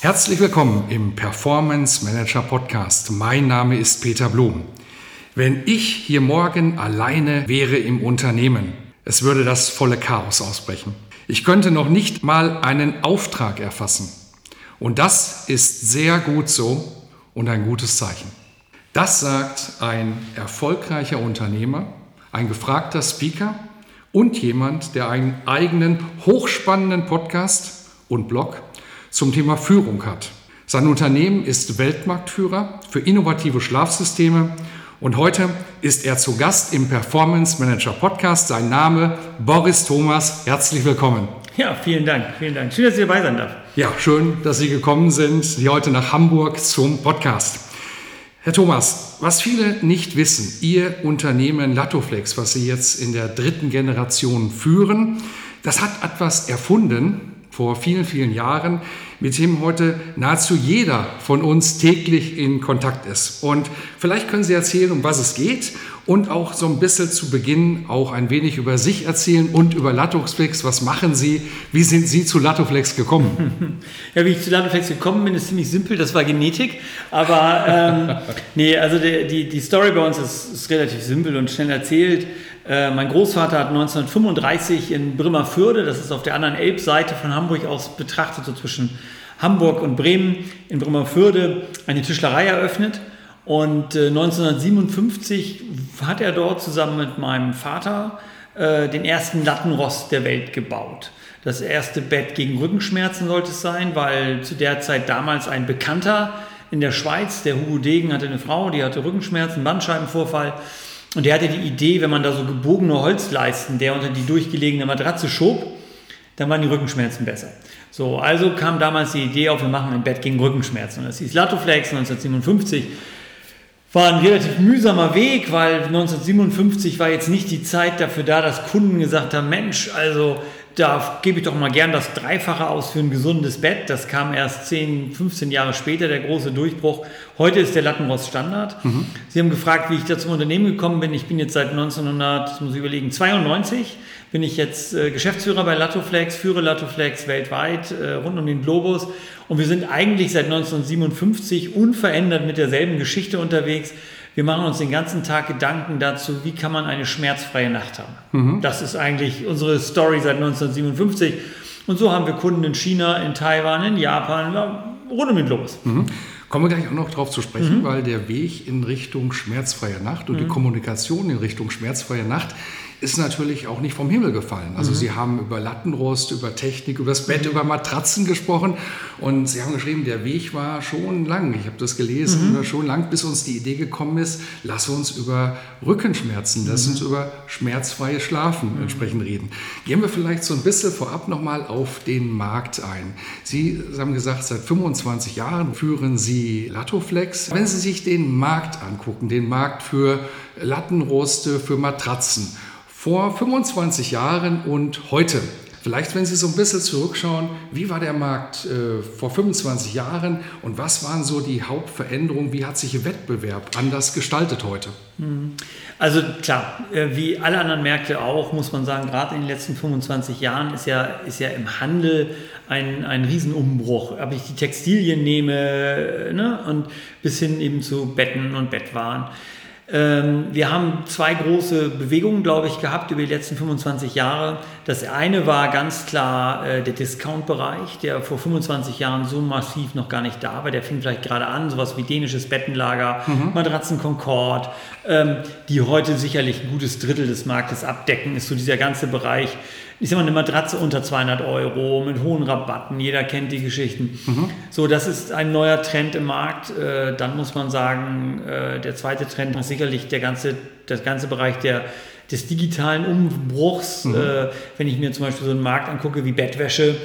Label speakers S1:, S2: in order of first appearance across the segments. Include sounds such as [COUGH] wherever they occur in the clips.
S1: Herzlich willkommen im Performance Manager Podcast. Mein Name ist Peter Blum. Wenn ich hier morgen alleine wäre im Unternehmen, es würde das volle Chaos ausbrechen. Ich könnte noch nicht mal einen Auftrag erfassen. Und das ist sehr gut so und ein gutes Zeichen. Das sagt ein erfolgreicher Unternehmer, ein gefragter Speaker und jemand, der einen eigenen hochspannenden Podcast und Blog zum Thema Führung hat. Sein Unternehmen ist Weltmarktführer für innovative Schlafsysteme und heute ist er zu Gast im Performance Manager Podcast. Sein Name Boris Thomas. Herzlich willkommen.
S2: Ja, vielen Dank, vielen Dank. Schön, dass ich dabei sein darf.
S1: Ja, schön, dass Sie gekommen sind, Sie heute nach Hamburg zum Podcast. Herr Thomas, was viele nicht wissen, Ihr Unternehmen Latoflex, was Sie jetzt in der dritten Generation führen, das hat etwas erfunden, vor vielen, vielen Jahren, mit dem heute nahezu jeder von uns täglich in Kontakt ist. Und vielleicht können Sie erzählen, um was es geht und auch so ein bisschen zu Beginn auch ein wenig über sich erzählen und über Latoflex. Was machen Sie? Wie sind Sie zu Latoflex gekommen? [LAUGHS]
S2: Ja, wie ich zu Latoflex gekommen bin, ist ziemlich simpel. Das war Genetik. Aber ähm, [LAUGHS] nee, also die, die, die Story bei uns ist, ist relativ simpel und schnell erzählt. Äh, mein Großvater hat 1935 in Bremerförde, das ist auf der anderen Elbseite von Hamburg aus betrachtet, so zwischen Hamburg und Bremen, in Bremerförde eine Tischlerei eröffnet. Und äh, 1957 hat er dort zusammen mit meinem Vater äh, den ersten Lattenrost der Welt gebaut. Das erste Bett gegen Rückenschmerzen sollte es sein, weil zu der Zeit damals ein Bekannter in der Schweiz, der Hugo Degen, hatte eine Frau, die hatte Rückenschmerzen, Bandscheibenvorfall. Und der hatte die Idee, wenn man da so gebogene Holzleisten, der unter die durchgelegene Matratze schob, dann waren die Rückenschmerzen besser. So, also kam damals die Idee auf, wir machen ein Bett gegen Rückenschmerzen. Und das hieß Latoflex 1957. War ein relativ mühsamer Weg, weil 1957 war jetzt nicht die Zeit dafür da, dass Kunden gesagt haben, Mensch, also da gebe ich doch mal gern das Dreifache aus für ein gesundes Bett. Das kam erst 10, 15 Jahre später, der große Durchbruch. Heute ist der Lattenrost Standard. Mhm. Sie haben gefragt, wie ich da zum Unternehmen gekommen bin. Ich bin jetzt seit 1900, muss ich überlegen, 92 bin ich jetzt äh, Geschäftsführer bei Latoflex, führe Latoflex weltweit, äh, rund um den Globus. Und wir sind eigentlich seit 1957 unverändert mit derselben Geschichte unterwegs. Wir machen uns den ganzen Tag Gedanken dazu, wie kann man eine schmerzfreie Nacht haben. Mhm. Das ist eigentlich unsere Story seit 1957. Und so haben wir Kunden in China, in Taiwan, in Japan, rund um den Globus.
S1: Mhm. Kommen wir gleich auch noch darauf zu sprechen, mhm. weil der Weg in Richtung schmerzfreie Nacht und die mhm. Kommunikation in Richtung schmerzfreie Nacht ist natürlich auch nicht vom Himmel gefallen. Also mhm. Sie haben über Lattenrost, über Technik, über das Bett, mhm. über Matratzen gesprochen und Sie haben geschrieben, der Weg war schon lang. Ich habe das gelesen, mhm. schon lang, bis uns die Idee gekommen ist, lass uns über Rückenschmerzen, lass mhm. uns über schmerzfreie Schlafen mhm. entsprechend reden. Gehen wir vielleicht so ein bisschen vorab nochmal auf den Markt ein. Sie haben gesagt, seit 25 Jahren führen Sie Latoflex. Wenn Sie sich den Markt angucken, den Markt für Lattenroste, für Matratzen, vor 25 Jahren und heute. Vielleicht, wenn Sie so ein bisschen zurückschauen, wie war der Markt äh, vor 25 Jahren und was waren so die Hauptveränderungen? Wie hat sich Ihr Wettbewerb anders gestaltet heute?
S2: Hm. Also klar, äh, wie alle anderen Märkte auch, muss man sagen, gerade in den letzten 25 Jahren ist ja, ist ja im Handel ein, ein Riesenumbruch. Ob ich die Textilien nehme äh, ne, und bis hin eben zu Betten und Bettwaren. Ähm, wir haben zwei große Bewegungen, glaube ich, gehabt über die letzten 25 Jahre. Das eine war ganz klar äh, der Discount-Bereich, der vor 25 Jahren so massiv noch gar nicht da war. Der fing vielleicht gerade an, sowas wie dänisches Bettenlager, mhm. Matratzen Concord, ähm, die heute sicherlich ein gutes Drittel des Marktes abdecken, ist so dieser ganze Bereich ich sag mal, eine Matratze unter 200 Euro mit hohen Rabatten, jeder kennt die Geschichten. Mhm. So, das ist ein neuer Trend im Markt. Äh, dann muss man sagen, äh, der zweite Trend ist sicherlich der ganze, der ganze Bereich der des digitalen Umbruchs. Mhm. Äh, wenn ich mir zum Beispiel so einen Markt angucke wie Bettwäsche,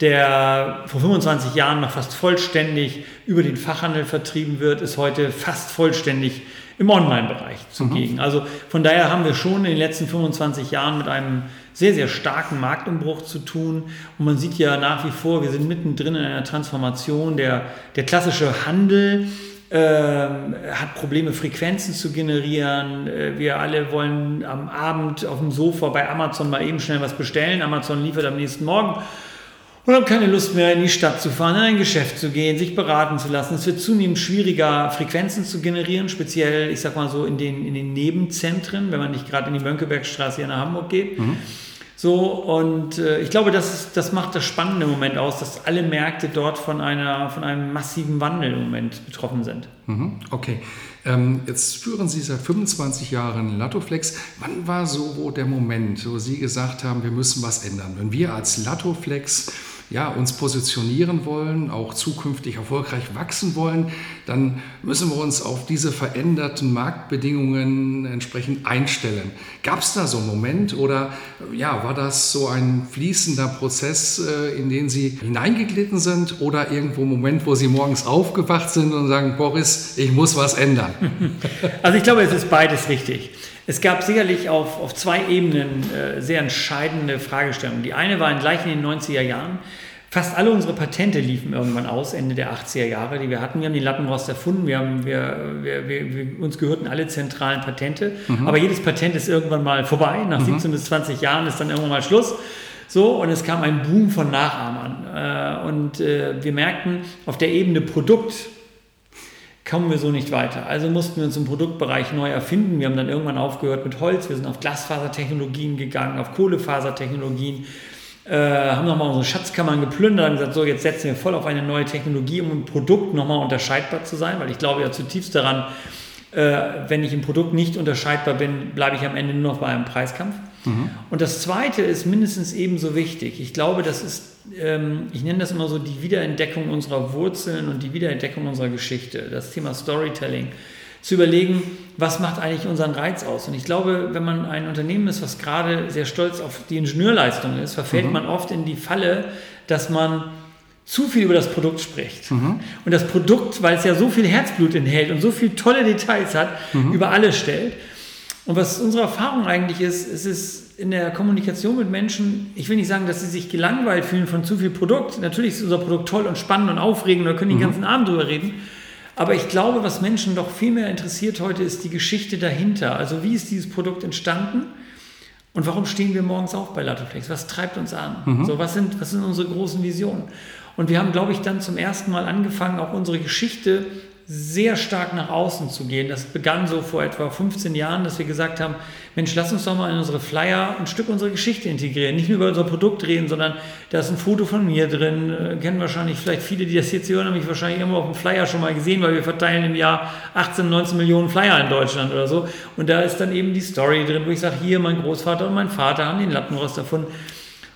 S2: der vor 25 Jahren noch fast vollständig über den Fachhandel vertrieben wird, ist heute fast vollständig im Online-Bereich zugegen. Mhm. Also von daher haben wir schon in den letzten 25 Jahren mit einem sehr, sehr starken Marktumbruch zu tun. Und man sieht ja nach wie vor, wir sind mittendrin in einer Transformation. Der, der klassische Handel ähm, hat Probleme, Frequenzen zu generieren. Äh, wir alle wollen am Abend auf dem Sofa bei Amazon mal eben schnell was bestellen. Amazon liefert am nächsten Morgen und haben keine Lust mehr in die Stadt zu fahren, in ein Geschäft zu gehen, sich beraten zu lassen. Es wird zunehmend schwieriger, Frequenzen zu generieren, speziell, ich sag mal so, in den, in den Nebenzentren, wenn man nicht gerade in die Mönckebergstraße hier nach Hamburg geht. Mhm. So, und äh, ich glaube, das, ist, das macht das Spannende Moment aus, dass alle Märkte dort von, einer, von einem massiven Wandel im Moment betroffen sind.
S1: Mhm, okay. Ähm, jetzt führen Sie seit 25 Jahren Latoflex. Wann war so der Moment, wo Sie gesagt haben, wir müssen was ändern? Wenn wir als Latoflex ja, uns positionieren wollen, auch zukünftig erfolgreich wachsen wollen, dann müssen wir uns auf diese veränderten Marktbedingungen entsprechend einstellen. Gab es da so einen Moment oder ja, war das so ein fließender Prozess, äh, in den Sie hineingeglitten sind oder irgendwo ein Moment, wo Sie morgens aufgewacht sind und sagen, Boris, ich muss was ändern? [LAUGHS]
S2: Also ich glaube, es ist beides richtig. Es gab sicherlich auf, auf zwei Ebenen äh, sehr entscheidende Fragestellungen. Die eine war gleich in den 90er Jahren. Fast alle unsere Patente liefen irgendwann aus, Ende der 80er Jahre, die wir hatten. Wir haben den Lattenrost erfunden, wir haben, wir, wir, wir, uns gehörten alle zentralen Patente. Mhm. Aber jedes Patent ist irgendwann mal vorbei. Nach mhm. 17 bis 20 Jahren ist dann irgendwann mal Schluss. So, und es kam ein Boom von Nachahmern. Äh, und äh, wir merkten, auf der Ebene Produkt kommen wir so nicht weiter. Also mussten wir uns im Produktbereich neu erfinden. Wir haben dann irgendwann aufgehört mit Holz, wir sind auf Glasfasertechnologien gegangen, auf Kohlefasertechnologien, äh, haben nochmal unsere Schatzkammern geplündert und gesagt, so jetzt setzen wir voll auf eine neue Technologie, um im Produkt nochmal unterscheidbar zu sein, weil ich glaube ja zutiefst daran, äh, wenn ich im Produkt nicht unterscheidbar bin, bleibe ich am Ende nur noch bei einem Preiskampf. Mhm. Und das Zweite ist mindestens ebenso wichtig. Ich glaube, das ist, ähm, ich nenne das immer so die Wiederentdeckung unserer Wurzeln und die Wiederentdeckung unserer Geschichte, das Thema Storytelling. Zu überlegen, was macht eigentlich unseren Reiz aus? Und ich glaube, wenn man ein Unternehmen ist, was gerade sehr stolz auf die Ingenieurleistung ist, verfällt mhm. man oft in die Falle, dass man zu viel über das Produkt spricht. Mhm. Und das Produkt, weil es ja so viel Herzblut enthält und so viele tolle Details hat, mhm. über alles stellt. Und was unsere Erfahrung eigentlich ist, es ist in der Kommunikation mit Menschen, ich will nicht sagen, dass sie sich gelangweilt fühlen von zu viel Produkt. Natürlich ist unser Produkt toll und spannend und aufregend, da können die mhm. den ganzen Abend drüber reden. Aber ich glaube, was Menschen doch viel mehr interessiert heute, ist die Geschichte dahinter. Also wie ist dieses Produkt entstanden? Und warum stehen wir morgens auf bei Latoflex? Was treibt uns an? Mhm. So, was, sind, was sind unsere großen Visionen? Und wir haben, glaube ich, dann zum ersten Mal angefangen, auch unsere Geschichte sehr stark nach außen zu gehen. Das begann so vor etwa 15 Jahren, dass wir gesagt haben, Mensch, lass uns doch mal in unsere Flyer ein Stück unserer Geschichte integrieren. Nicht nur über unser Produkt reden, sondern da ist ein Foto von mir drin. Äh, kennen wahrscheinlich vielleicht viele, die das jetzt hören, haben mich wahrscheinlich irgendwo auf dem Flyer schon mal gesehen, weil wir verteilen im Jahr 18, 19 Millionen Flyer in Deutschland oder so. Und da ist dann eben die Story drin, wo ich sage, hier mein Großvater und mein Vater haben den Lattenrost davon.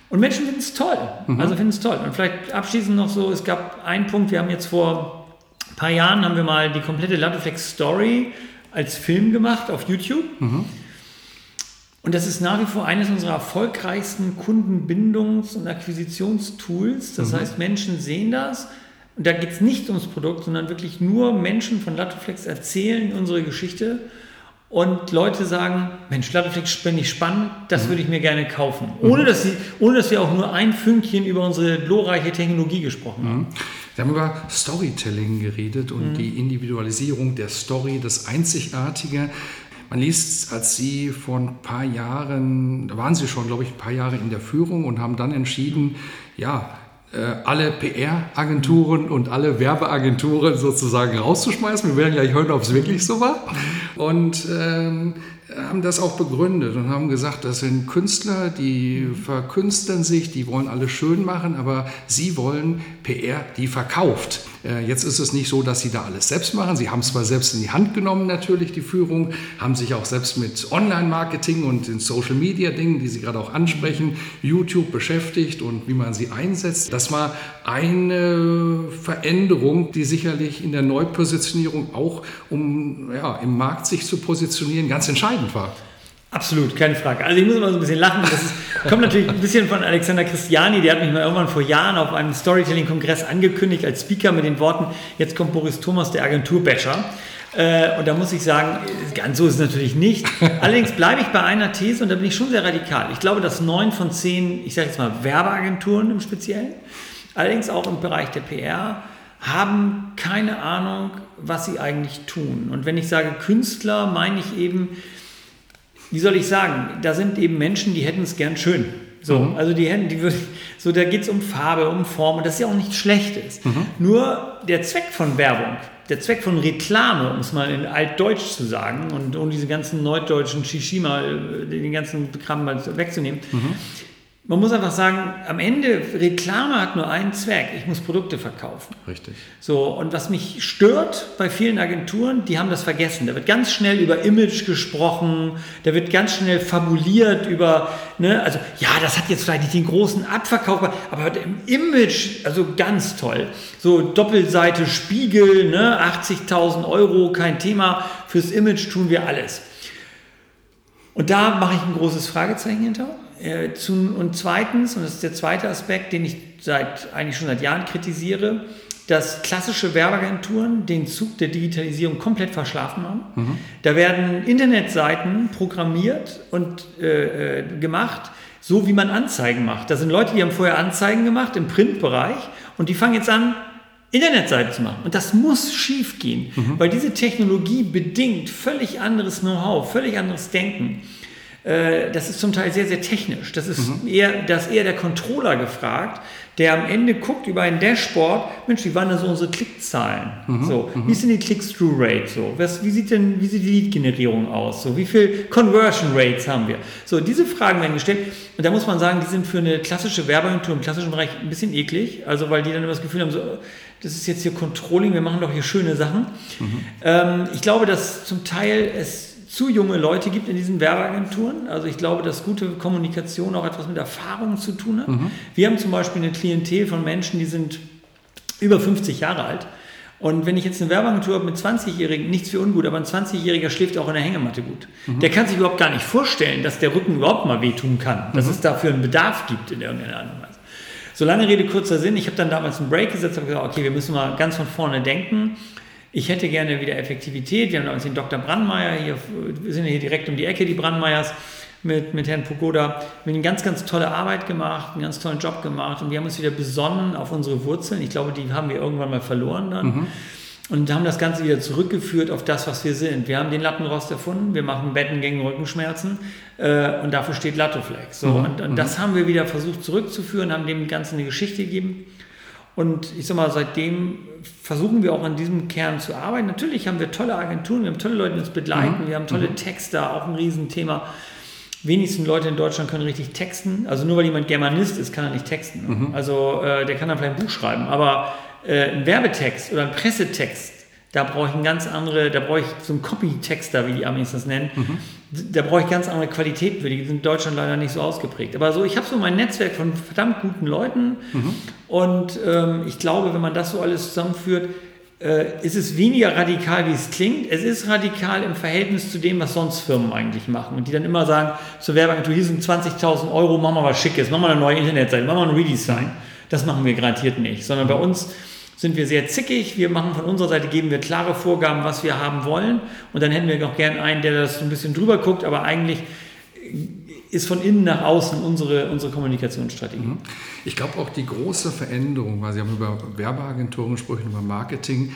S2: Und Menschen finden es toll. Mhm. Also finden es toll. Und vielleicht abschließend noch so, es gab einen Punkt, wir haben jetzt vor ein paar Jahren haben wir mal die komplette Latoflex Story als Film gemacht auf YouTube. Mhm. Und das ist nach wie vor eines unserer erfolgreichsten Kundenbindungs- und Akquisitionstools. Das mhm. heißt, Menschen sehen das. Und da geht es nicht ums Produkt, sondern wirklich nur Menschen von Latoflex erzählen unsere Geschichte. Und Leute sagen, Mensch, Latoflex finde ich spannend, das mhm. würde ich mir gerne kaufen. Ohne, mhm. dass sie, ohne dass wir auch nur ein Fünkchen über unsere glorreiche Technologie gesprochen haben. Mhm.
S1: Wir haben über Storytelling geredet und mhm. die Individualisierung der Story, das Einzigartige. Man liest, als Sie vor ein paar Jahren, da waren Sie schon, glaube ich, ein paar Jahre in der Führung und haben dann entschieden, ja, äh, alle PR-Agenturen und alle Werbeagenturen sozusagen rauszuschmeißen. Wir werden gleich hören, ob es wirklich so war. Mhm. Und ähm, haben das auch begründet und haben gesagt, das sind Künstler, die verkünsteln sich, die wollen alles schön machen, aber sie wollen PR, die verkauft. Äh, jetzt ist es nicht so, dass sie da alles selbst machen. Sie haben es zwar selbst in die Hand genommen, natürlich die Führung, haben sich auch selbst mit Online-Marketing und den Social-Media-Dingen, die Sie gerade auch ansprechen, YouTube beschäftigt und wie man sie einsetzt. Das war eine Veränderung, die sicherlich in der Neupositionierung auch, um ja, im Markt sich zu positionieren, ganz entscheidend war.
S2: Absolut, keine Frage. Also ich muss immer so ein bisschen lachen. Das ist, kommt natürlich ein bisschen von Alexander Christiani. Der hat mich mal irgendwann vor Jahren auf einem Storytelling-Kongress angekündigt als Speaker mit den Worten, jetzt kommt Boris Thomas, der Agenturbäscher. Äh, und da muss ich sagen, ganz so ist es natürlich nicht. Allerdings bleibe ich bei einer These und da bin ich schon sehr radikal. Ich glaube, dass neun von zehn, ich sage jetzt mal Werbeagenturen im Speziellen, allerdings auch im Bereich der PR, haben keine Ahnung, was sie eigentlich tun. Und wenn ich sage Künstler, meine ich eben, wie soll ich sagen, da sind eben Menschen, die hätten es gern schön. So, mhm. also die hätten, die würden, so da geht es um Farbe, um Form und das ist ja auch nichts Schlechtes. Mhm. Nur der Zweck von Werbung, der Zweck von Reklame, um es mal in Altdeutsch zu sagen und um diese ganzen norddeutschen Shishima, äh, den ganzen Kram mal wegzunehmen, mhm man muss einfach sagen, am Ende, Reklame hat nur einen Zweck. Ich muss Produkte verkaufen.
S1: Richtig.
S2: So, und was mich stört bei vielen Agenturen, die haben das vergessen. Da wird ganz schnell über Image gesprochen, da wird ganz schnell fabuliert über, ne, also ja, das hat jetzt vielleicht nicht den großen Abverkauf, aber im Image, also ganz toll. So Doppelseite Spiegel, ne, 80.000 Euro, kein Thema. Fürs Image tun wir alles. Und da mache ich ein großes Fragezeichen hinter. Äh, und zweitens, und das ist der zweite Aspekt, den ich seit, eigentlich schon seit Jahren kritisiere, dass klassische Werbeagenturen den Zug der Digitalisierung komplett verschlafen haben. Mhm. Da werden Internetseiten programmiert und äh, äh, gemacht, so wie man Anzeigen macht. Da sind Leute, die haben vorher Anzeigen gemacht im Printbereich und die fangen jetzt an, Internetseiten zu machen. Und das muss schief gehen, mhm. weil diese Technologie bedingt völlig anderes Know-how, völlig anderes Denken. Äh, das ist zum Teil sehr, sehr technisch. Das ist mhm. eher, das eher der Controller gefragt, der am Ende guckt über ein Dashboard, Mensch, wie waren denn so unsere Klickzahlen? Mhm. So, mhm. wie ist denn die Click-Through-Rate? So, was, wie sieht denn, wie sieht die Lead-Generierung aus? So, wie viel Conversion Rates haben wir? So, diese Fragen werden gestellt. Und da muss man sagen, die sind für eine klassische Werbeagentur im klassischen Bereich ein bisschen eklig. Also, weil die dann immer das Gefühl haben, so, das ist jetzt hier Controlling, wir machen doch hier schöne Sachen. Mhm. Ähm, ich glaube, dass zum Teil es zu junge Leute gibt in diesen Werbeagenturen. Also ich glaube, dass gute Kommunikation auch etwas mit Erfahrung zu tun hat. Mhm. Wir haben zum Beispiel eine Klientel von Menschen, die sind über 50 Jahre alt. Und wenn ich jetzt eine Werbeagentur habe mit 20-Jährigen, nichts für ungut, aber ein 20-Jähriger schläft auch in der Hängematte gut. Mhm. Der kann sich überhaupt gar nicht vorstellen, dass der Rücken überhaupt mal wehtun kann, dass mhm. es dafür einen Bedarf gibt in irgendeiner Art und Weise. So lange Rede, kurzer Sinn. Ich habe dann damals einen Break gesetzt und gesagt, okay, wir müssen mal ganz von vorne denken. Ich hätte gerne wieder Effektivität. Wir haben uns den Dr. Brandmeier hier, wir sind hier direkt um die Ecke, die Brandmeiers mit, mit Herrn Pogoda. Wir haben eine ganz, ganz tolle Arbeit gemacht, einen ganz tollen Job gemacht und wir haben uns wieder besonnen auf unsere Wurzeln. Ich glaube, die haben wir irgendwann mal verloren dann. Mhm. Und haben das Ganze wieder zurückgeführt auf das, was wir sind. Wir haben den Lattenrost erfunden, wir machen Betten gegen Rückenschmerzen äh, und dafür steht Lattoflex. So, mhm. Und, und das mhm. haben wir wieder versucht zurückzuführen, haben dem Ganzen eine Geschichte gegeben. Und ich sag mal, seitdem versuchen wir auch an diesem Kern zu arbeiten. Natürlich haben wir tolle Agenturen, wir haben tolle Leute, die uns begleiten, mhm. wir haben tolle mhm. Texter, auch ein Riesenthema. Wenigsten Leute in Deutschland können richtig texten. Also nur weil jemand Germanist ist, kann er nicht texten. Mhm. Also äh, der kann dann vielleicht ein Buch schreiben. Aber äh, ein Werbetext oder ein Pressetext, da brauche ich eine ganz andere, da brauche ich so einen Copy-Texter, wie die Amis das nennen. Da brauche ich ganz andere Qualität für. Die sind in Deutschland leider nicht so ausgeprägt. Aber so, ich habe so mein Netzwerk von verdammt guten Leuten. Mhm. Und ähm, ich glaube, wenn man das so alles zusammenführt, äh, ist es weniger radikal, wie es klingt. Es ist radikal im Verhältnis zu dem, was sonst Firmen eigentlich machen. Und die dann immer sagen, zur Werbeagentur, hier sind 20.000 Euro, machen wir was Schickes, machen wir eine neue Internetseite, machen wir ein Redesign. Das machen wir garantiert nicht. Sondern bei uns sind wir sehr zickig. Wir machen von unserer Seite, geben wir klare Vorgaben, was wir haben wollen. Und dann hätten wir noch gern einen, der das so ein bisschen drüber guckt, aber eigentlich ist von innen nach außen unsere, unsere Kommunikationsstrategie. Mhm.
S1: Ich glaube auch die große Veränderung, weil Sie haben über Werbeagenturen gesprochen, über Marketing,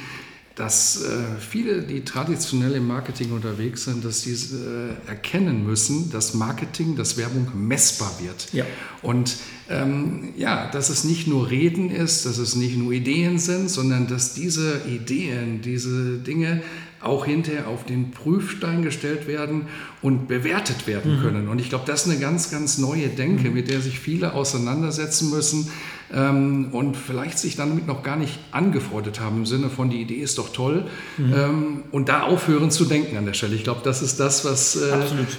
S1: dass äh, viele, die traditionell im Marketing unterwegs sind, dass die äh, erkennen müssen, dass Marketing, dass Werbung messbar wird.
S2: Ja.
S1: Und ähm, ja, dass es nicht nur Reden ist, dass es nicht nur Ideen sind, sondern dass diese Ideen, diese Dinge auch hinterher auf den Prüfstein gestellt werden und bewertet werden mhm. können. Und ich glaube, das ist eine ganz, ganz neue Denke, mhm. mit der sich viele auseinandersetzen müssen ähm, und vielleicht sich damit noch gar nicht angefreundet haben im Sinne von, die Idee ist doch toll mhm. ähm, und da aufhören zu denken an der Stelle. Ich glaube, das ist das, was äh,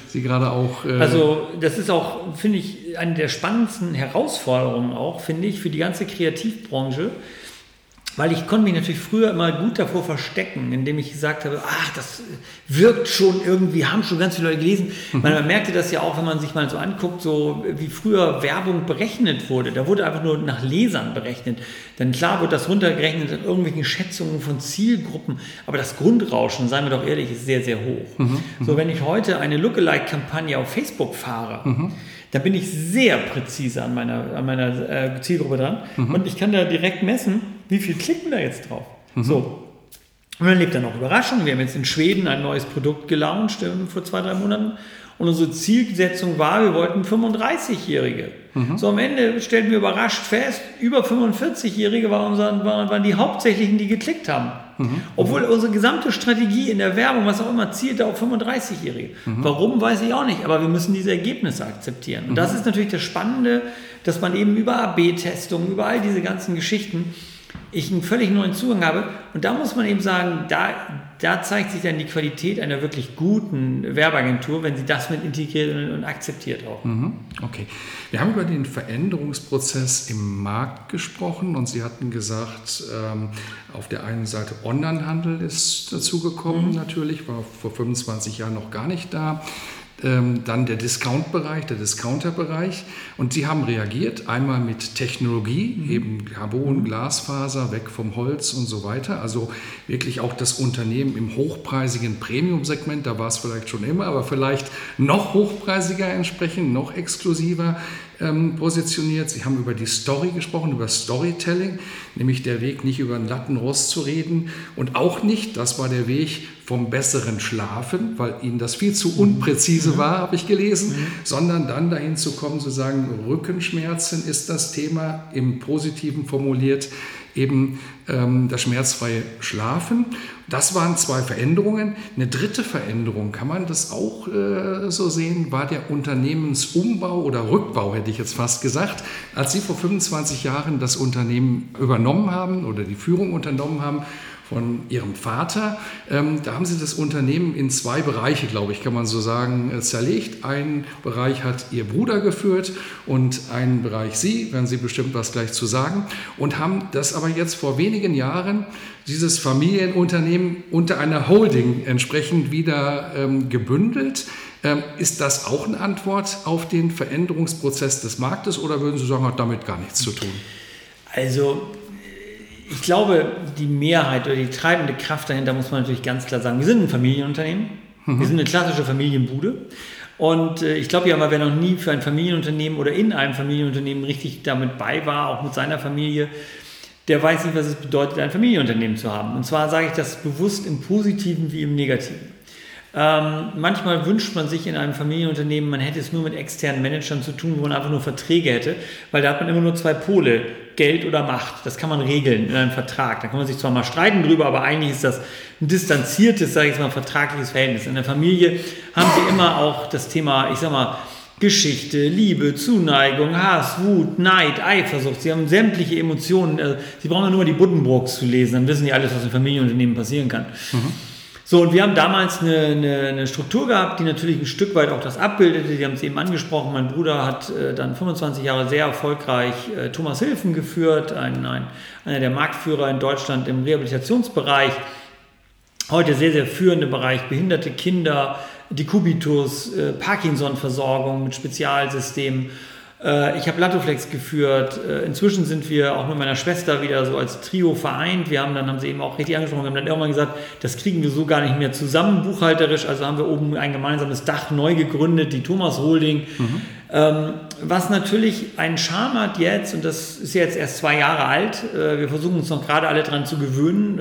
S1: Sie gerade auch...
S2: Äh also das ist auch, finde ich, eine der spannendsten Herausforderungen auch, finde ich, für die ganze Kreativbranche, weil ich konnte mich natürlich früher immer gut davor verstecken, indem ich gesagt habe, ach, das wirkt schon irgendwie, haben schon ganz viele Leute gelesen. Mhm. Man, man, merkte das ja auch, wenn man sich mal so anguckt, so wie früher Werbung berechnet wurde. Da wurde einfach nur nach Lesern berechnet. Dann klar wird das runtergerechnet in irgendwelchen Schätzungen von Zielgruppen, aber das Grundrauschen, seien wir doch ehrlich, ist sehr, sehr hoch. Mhm. So, wenn ich heute eine Lookalike-Kampagne auf Facebook fahre, mhm da bin ich sehr präzise an meiner, an meiner äh, Zielgruppe dran. Mhm. Und ich kann da direkt messen, wie viel klicken da jetzt drauf. Mhm. So. Und dann lebt da noch Überraschung. Wir haben jetzt in Schweden ein neues Produkt gelauncht äh, vor zwei, drei Monaten. Und unsere Zielsetzung war, wir wollten 35-Jährige. Mhm. So am Ende stellten wir überrascht fest, über 45-Jährige waren, waren, die hauptsächlichen, die geklickt haben. Mhm. Obwohl unsere gesamte Strategie in der Werbung, was auch immer, zielte auf 35-Jährige. Mhm. Warum, weiß ich auch nicht, aber wir müssen diese Ergebnisse akzeptieren. Und das mhm. ist natürlich das Spannende, dass man eben über AB-Testungen, über all diese ganzen Geschichten ich einen völlig neuen Zugang habe. Und da muss man eben sagen, da, da zeigt sich dann die Qualität einer wirklich guten Werbeagentur, wenn sie das mit integriert und, akzeptiert auch.
S1: Mhm. Okay. Wir haben über den Veränderungsprozess im Markt gesprochen und Sie hatten gesagt, ähm, auf der einen Seite Onlinehandel ist dazugekommen mhm. natürlich, war vor 25 Jahren noch gar nicht da dann der Discount-Bereich, der Discounter-Bereich. Und sie haben reagiert, einmal mit Technologie, mhm. eben Carbon, mhm. Glasfaser, weg vom Holz und so weiter. Also wirklich auch das Unternehmen im hochpreisigen Premium-Segment, da war es vielleicht schon immer, aber vielleicht noch hochpreisiger entsprechend, noch exklusiver ähm, positioniert. Sie haben über die Story gesprochen, über Storytelling, nämlich der Weg, nicht über einen Lattenrost zu reden und auch nicht, das war der Weg vom besseren Schlafen, weil ihnen das viel zu unpräzise mhm. war, habe ich gelesen, mhm. sondern dann dahin zu kommen, zu sagen, Rückenschmerzen ist das Thema, im Positiven formuliert, eben ähm, das schmerzfreie Schlafen. Das waren zwei Veränderungen. Eine dritte Veränderung, kann man das auch äh, so sehen, war der Unternehmensumbau oder Rückbau, hätte ich jetzt fast gesagt. Als Sie vor 25 Jahren das Unternehmen übernommen haben oder die Führung unternommen haben, von ihrem Vater. Ähm, da haben sie das Unternehmen in zwei Bereiche, glaube ich, kann man so sagen, äh, zerlegt. Ein Bereich hat ihr Bruder geführt und einen Bereich sie, werden Sie bestimmt was gleich zu sagen, und haben das aber jetzt vor wenigen Jahren, dieses Familienunternehmen unter einer Holding entsprechend wieder ähm, gebündelt. Ähm, ist das auch eine Antwort auf den Veränderungsprozess des Marktes oder würden Sie sagen, hat damit gar nichts zu tun?
S2: Also ich glaube, die Mehrheit oder die treibende Kraft dahinter muss man natürlich ganz klar sagen. Wir sind ein Familienunternehmen. Mhm. Wir sind eine klassische Familienbude. Und äh, ich glaube ja wer noch nie für ein Familienunternehmen oder in einem Familienunternehmen richtig damit bei war, auch mit seiner Familie, der weiß nicht, was es bedeutet, ein Familienunternehmen zu haben. Und zwar sage ich das bewusst im Positiven wie im Negativen. Ähm, manchmal wünscht man sich in einem Familienunternehmen, man hätte es nur mit externen Managern zu tun, wo man einfach nur Verträge hätte, weil da hat man immer nur zwei Pole, Geld oder Macht. Das kann man regeln in einem Vertrag. Da kann man sich zwar mal streiten drüber, aber eigentlich ist das ein distanziertes, sage ich mal, vertragliches Verhältnis. In der Familie haben sie immer auch das Thema, ich sag mal, Geschichte, Liebe, Zuneigung, Hass, Wut, Neid, Eifersucht. Sie haben sämtliche Emotionen. Äh, sie brauchen nur die Buddenbrooks zu lesen, dann wissen Sie alles, was in Familienunternehmen passieren kann. Mhm. So, und wir haben damals eine, eine, eine, Struktur gehabt, die natürlich ein Stück weit auch das abbildete. Sie haben es eben angesprochen. Mein Bruder hat äh, dann 25 Jahre sehr erfolgreich äh, Thomas Hilfen geführt, ein, ein, einer der Marktführer in Deutschland im Rehabilitationsbereich. Heute sehr, sehr führende Bereich behinderte Kinder, Dekubitus, äh, Parkinson-Versorgung mit Spezialsystemen ich habe Latoflex geführt. Äh, inzwischen sind wir auch mit meiner Schwester wieder so als Trio vereint. Wir haben dann, haben sie eben auch richtig angesprochen, wir haben dann irgendwann gesagt, das kriegen wir so gar nicht mehr zusammen buchhalterisch. Also haben wir oben ein gemeinsames Dach neu gegründet, die Thomas Holding. Mhm. Ähm, was natürlich einen Charme hat jetzt, und das ist jetzt erst zwei Jahre alt, äh, wir versuchen uns noch gerade alle dran zu gewöhnen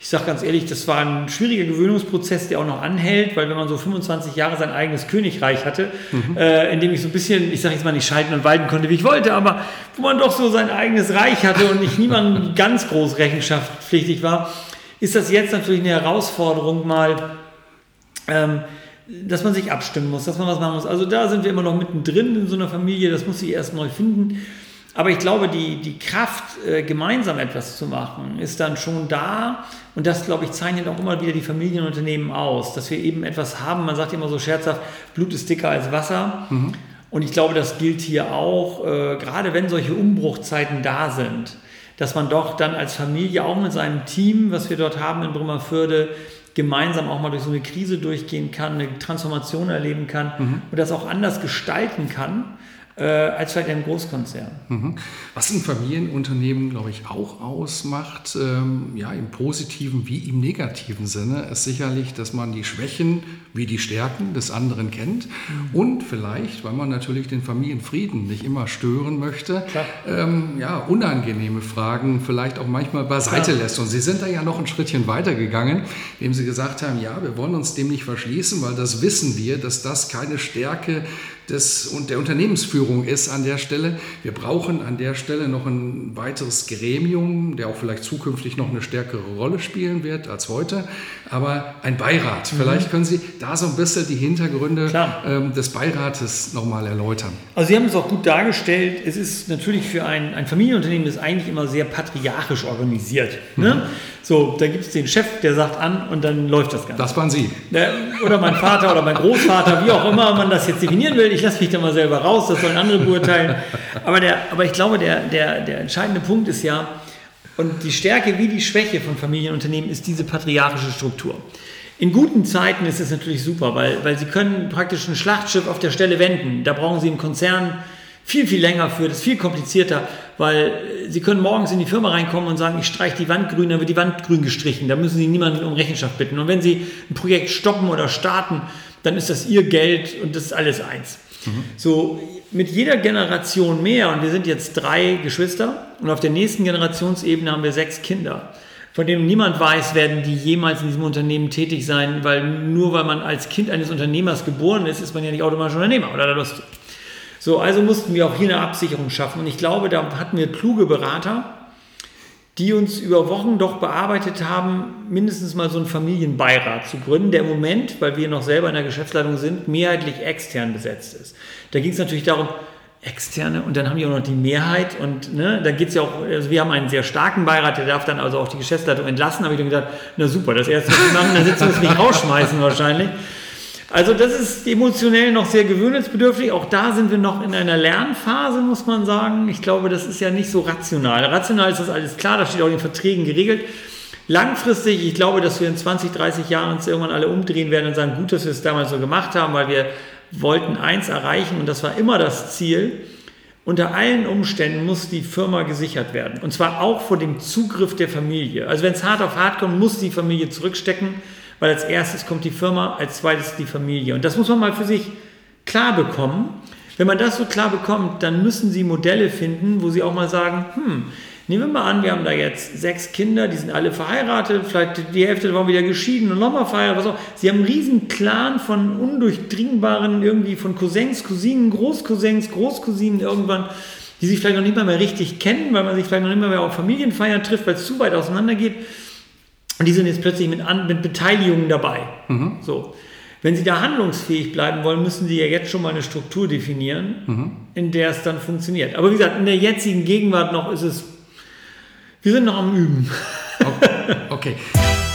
S2: ich sage ganz ehrlich, das war ein schwieriger Gewöhnungsprozess, der auch noch anhält, weil wenn man so 25 Jahre sein eigenes Königreich hatte, mhm. äh, in dem ich so ein bisschen, ich sage jetzt mal nicht schalten und walten konnte, wie ich wollte, aber wo man doch so sein eigenes Reich hatte und nicht niemand [LAUGHS] ganz groß rechenschaftspflichtig war, ist das jetzt natürlich eine Herausforderung mal, ähm, dass man sich abstimmen muss, dass man was machen muss. Also da sind wir immer noch mittendrin in so einer Familie, das muss ich erst neu finden. Aber ich glaube, die, die Kraft, äh, gemeinsam etwas zu machen, ist dann schon da. Und das, glaube ich, zeichnet auch immer wieder die Familienunternehmen aus, dass wir eben etwas haben. Man sagt immer so scherzhaft, Blut ist dicker als Wasser. Mhm. Und ich glaube, das gilt hier auch, äh, gerade wenn solche Umbruchzeiten da sind, dass man doch dann als Familie auch mit seinem Team, was wir dort haben in Brümmerförde, gemeinsam auch mal durch so eine Krise durchgehen kann, eine Transformation erleben kann mhm. und das auch anders gestalten kann äh, als vielleicht ein Großkonzern.
S1: Mhm. Was ein Familienunternehmen, glaube ich, auch ausmacht, ähm, ja, im positiven wie im negativen Sinne, ist sicherlich, dass man die Schwächen wie die Stärken des anderen kennt mhm. und vielleicht, weil man natürlich den Familienfrieden nicht immer stören möchte, ähm, ja, unangenehme Fragen vielleicht auch manchmal beiseite Klar. lässt. Und Sie sind da ja noch ein Schrittchen weitergegangen, indem Sie gesagt haben, ja, wir wollen uns dem nicht verschließen, weil das wissen wir, dass das keine Stärke des, und der Unternehmensführung ist an der Stelle. Wir brauchen an der Stelle noch ein weiteres Gremium, der auch vielleicht zukünftig noch eine stärkere Rolle spielen wird als heute, aber ein Beirat. Mhm. Vielleicht können Sie da so ein bisschen die Hintergründe ähm, des Beirates nochmal erläutern.
S2: Also Sie haben es auch gut dargestellt. Es ist natürlich für ein, ein Familienunternehmen, das eigentlich immer sehr patriarchisch organisiert. Ne? Mhm. So, da gibt es den Chef, der sagt an und dann läuft das Ganze.
S1: Das waren Sie.
S2: Oder mein Vater oder mein Großvater, wie auch immer man das jetzt definieren will. Ich lasse mich da mal selber raus, das sollen andere beurteilen. Aber, der, aber ich glaube, der, der, der entscheidende Punkt ist ja, und die Stärke wie die Schwäche von Familienunternehmen ist diese patriarchische Struktur. In guten Zeiten ist es natürlich super, weil, weil sie können praktisch ein Schlachtschiff auf der Stelle wenden. Da brauchen sie im Konzern viel, viel länger für, das ist viel komplizierter, weil Sie können morgens in die Firma reinkommen und sagen, ich streiche die Wand grün, dann wird die Wand grün gestrichen. Da müssen Sie niemanden um Rechenschaft bitten. Und wenn Sie ein Projekt stoppen oder starten, dann ist das Ihr Geld und das ist alles eins. Mhm. So, mit jeder Generation mehr, und wir sind jetzt drei Geschwister, und auf der nächsten Generationsebene haben wir sechs Kinder, von denen niemand weiß, werden die jemals in diesem Unternehmen tätig sein, weil nur weil man als Kind eines Unternehmers geboren ist, ist man ja nicht automatisch Unternehmer oder Lust. So, also mussten wir auch hier eine Absicherung schaffen. Und ich glaube, da hatten wir kluge Berater, die uns über Wochen doch bearbeitet haben, mindestens mal so einen Familienbeirat zu gründen, der im Moment, weil wir noch selber in der Geschäftsleitung sind, mehrheitlich extern besetzt ist. Da ging es natürlich darum, externe und dann haben die auch noch die Mehrheit und ne, da geht es ja auch, also wir haben einen sehr starken Beirat, der darf dann also auch die Geschäftsleitung entlassen, habe ich dann gesagt, na super, das erste, machen, dann sitzen wir uns nicht rausschmeißen wahrscheinlich. Also das ist emotionell noch sehr gewöhnungsbedürftig. Auch da sind wir noch in einer Lernphase, muss man sagen. Ich glaube, das ist ja nicht so rational. Rational ist das alles klar, das steht auch in den Verträgen geregelt. Langfristig, ich glaube, dass wir in 20, 30 Jahren uns irgendwann alle umdrehen werden und sagen, gut, dass wir es damals so gemacht haben, weil wir wollten eins erreichen und das war immer das Ziel. Unter allen Umständen muss die Firma gesichert werden. Und zwar auch vor dem Zugriff der Familie. Also wenn es hart auf hart kommt, muss die Familie zurückstecken weil als erstes kommt die Firma, als zweites die Familie. Und das muss man mal für sich klar bekommen. Wenn man das so klar bekommt, dann müssen Sie Modelle finden, wo Sie auch mal sagen, hm, nehmen wir mal an, wir haben da jetzt sechs Kinder, die sind alle verheiratet, vielleicht die Hälfte waren wieder geschieden und nochmal verheiratet, was auch. Sie haben einen riesen Clan von undurchdringbaren, irgendwie von Cousins, Cousinen, Großcousins, Großcousinen irgendwann, die sich vielleicht noch nicht mal mehr richtig kennen, weil man sich vielleicht noch nicht mal mehr auf Familienfeiern trifft, weil es zu weit auseinander geht. Und die sind jetzt plötzlich mit, An mit Beteiligungen dabei. Mhm. So. Wenn Sie da handlungsfähig bleiben wollen, müssen Sie ja jetzt schon mal eine Struktur definieren, mhm. in der es dann funktioniert. Aber wie gesagt, in der jetzigen Gegenwart noch ist es, wir sind noch am Üben.
S1: Okay. okay. [LAUGHS]